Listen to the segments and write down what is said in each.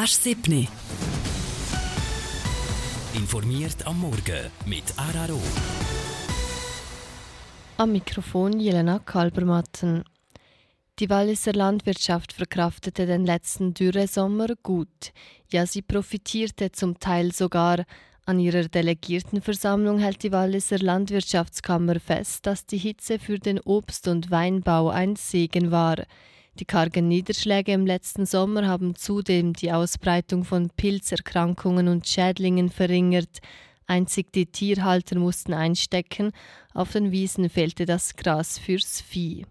Asch 7. Informiert am Morgen mit Araro. Am Mikrofon Jelena Kalbermatten. Die Walliser Landwirtschaft verkraftete den letzten Dürresommer gut. Ja, sie profitierte zum Teil sogar. An ihrer Delegiertenversammlung hält die Walliser Landwirtschaftskammer fest, dass die Hitze für den Obst- und Weinbau ein Segen war. Die kargen Niederschläge im letzten Sommer haben zudem die Ausbreitung von Pilzerkrankungen und Schädlingen verringert. Einzig die Tierhalter mussten einstecken, auf den Wiesen fehlte das Gras fürs Vieh.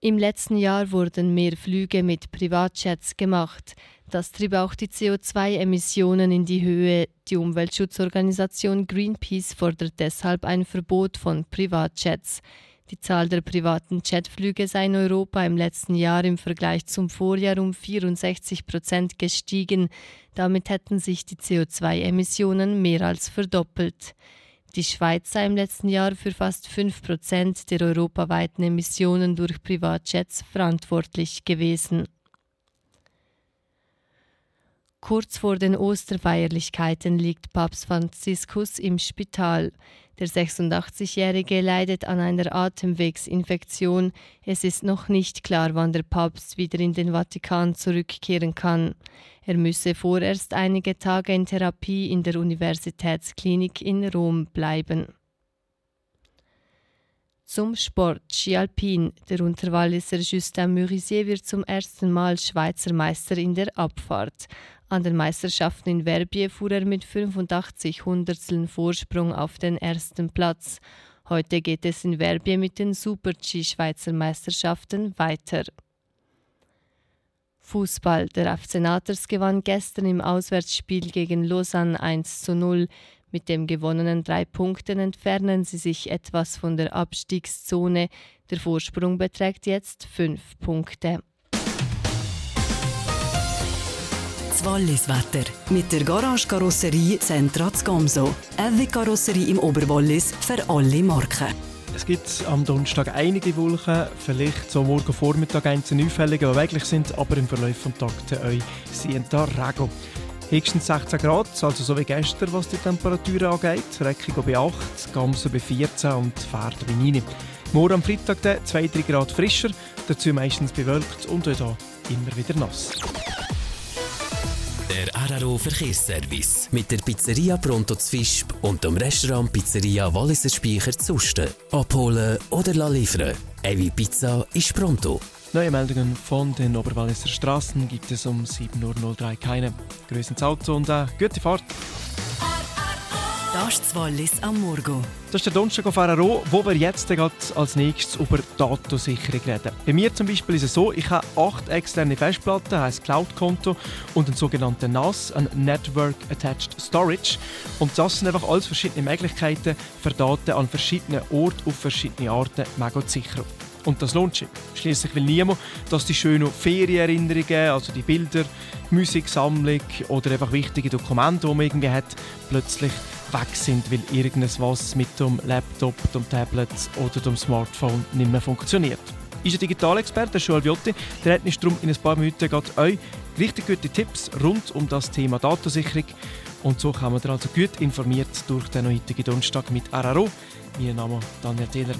Im letzten Jahr wurden mehr Flüge mit Privatjets gemacht. Das trieb auch die CO2-Emissionen in die Höhe. Die Umweltschutzorganisation Greenpeace fordert deshalb ein Verbot von Privatjets. Die Zahl der privaten Jetflüge sei in Europa im letzten Jahr im Vergleich zum Vorjahr um 64 Prozent gestiegen. Damit hätten sich die CO2-Emissionen mehr als verdoppelt. Die Schweiz sei im letzten Jahr für fast 5 Prozent der europaweiten Emissionen durch Privatjets verantwortlich gewesen. Kurz vor den Osterfeierlichkeiten liegt Papst Franziskus im Spital. Der 86-Jährige leidet an einer Atemwegsinfektion. Es ist noch nicht klar, wann der Papst wieder in den Vatikan zurückkehren kann. Er müsse vorerst einige Tage in Therapie in der Universitätsklinik in Rom bleiben. Zum Sport Ski Alpin. Der Unterwalliser Justin Murisier wird zum ersten Mal Schweizer Meister in der Abfahrt. An den Meisterschaften in Verbier fuhr er mit 85 Hundertsteln Vorsprung auf den ersten Platz. Heute geht es in Verbier mit den Super-G Schweizer Meisterschaften weiter. Fußball. Der FC gewann gestern im Auswärtsspiel gegen Lausanne 1 zu 0. Mit dem gewonnenen drei Punkten entfernen sie sich etwas von der Abstiegszone. Der Vorsprung beträgt jetzt fünf Punkte. Das Wallis-Wetter. Mit der Garage Karosserie Zentrats Gomso. Eine Karosserie im Oberwallis für alle Marken. Es gibt am Donnerstag einige Wolken, vielleicht so morgen Vormittag einzelne Einfällige, die beweglich sind, aber im Verlauf des Tages euch sind da Regen. Höchstens 16 Grad, also so wie gestern, was die Temperatur angeht. Reckung bei 8, Gamsen bei 14 und Pferd bei 9. Morgen am Freitag 2-3 Grad frischer, dazu meistens bewölkt und auch hier immer wieder nass. Der Araro Verkehrsservice mit der Pizzeria Pronto Fischb und dem Restaurant Pizzeria Walliser Speicher Zusten. Abholen oder liefern. Evi Pizza ist pronto. Neue Meldungen von den Oberwalliser Straßen gibt es um 7.03 Uhr keine. Grüßen Auto und äh, gute Fahrt! Das ist Wallis am Morgen. Das ist der Donnerstag auf RRO, wo wir jetzt als nächstes über Datensicherung reden. Bei mir zum Beispiel ist es so, ich habe acht externe Festplatten, heisst Cloud-Konto und einen sogenannten NAS, ein Network Attached Storage. Und das sind einfach alles verschiedene Möglichkeiten für Daten an verschiedenen Orten auf verschiedene Arten mega zu sichern. Und das lohnt sich. Schließlich will niemand, dass die schönen Ferienerinnerungen, also die Bilder, Musiksammlung oder einfach wichtige Dokumente, die man irgendwie hat, plötzlich weg sind, weil irgendwas mit dem Laptop, dem Tablet oder dem Smartphone nicht mehr funktioniert. Ist ein Digitalexperte, Joel Viotti, der hat uns darum in ein paar Minuten euch richtig gute Tipps rund um das Thema Datensicherung. Und so kommen wir also gut informiert durch den heutigen Donnerstag mit RRO. Mein Name ist Daniel Thieler.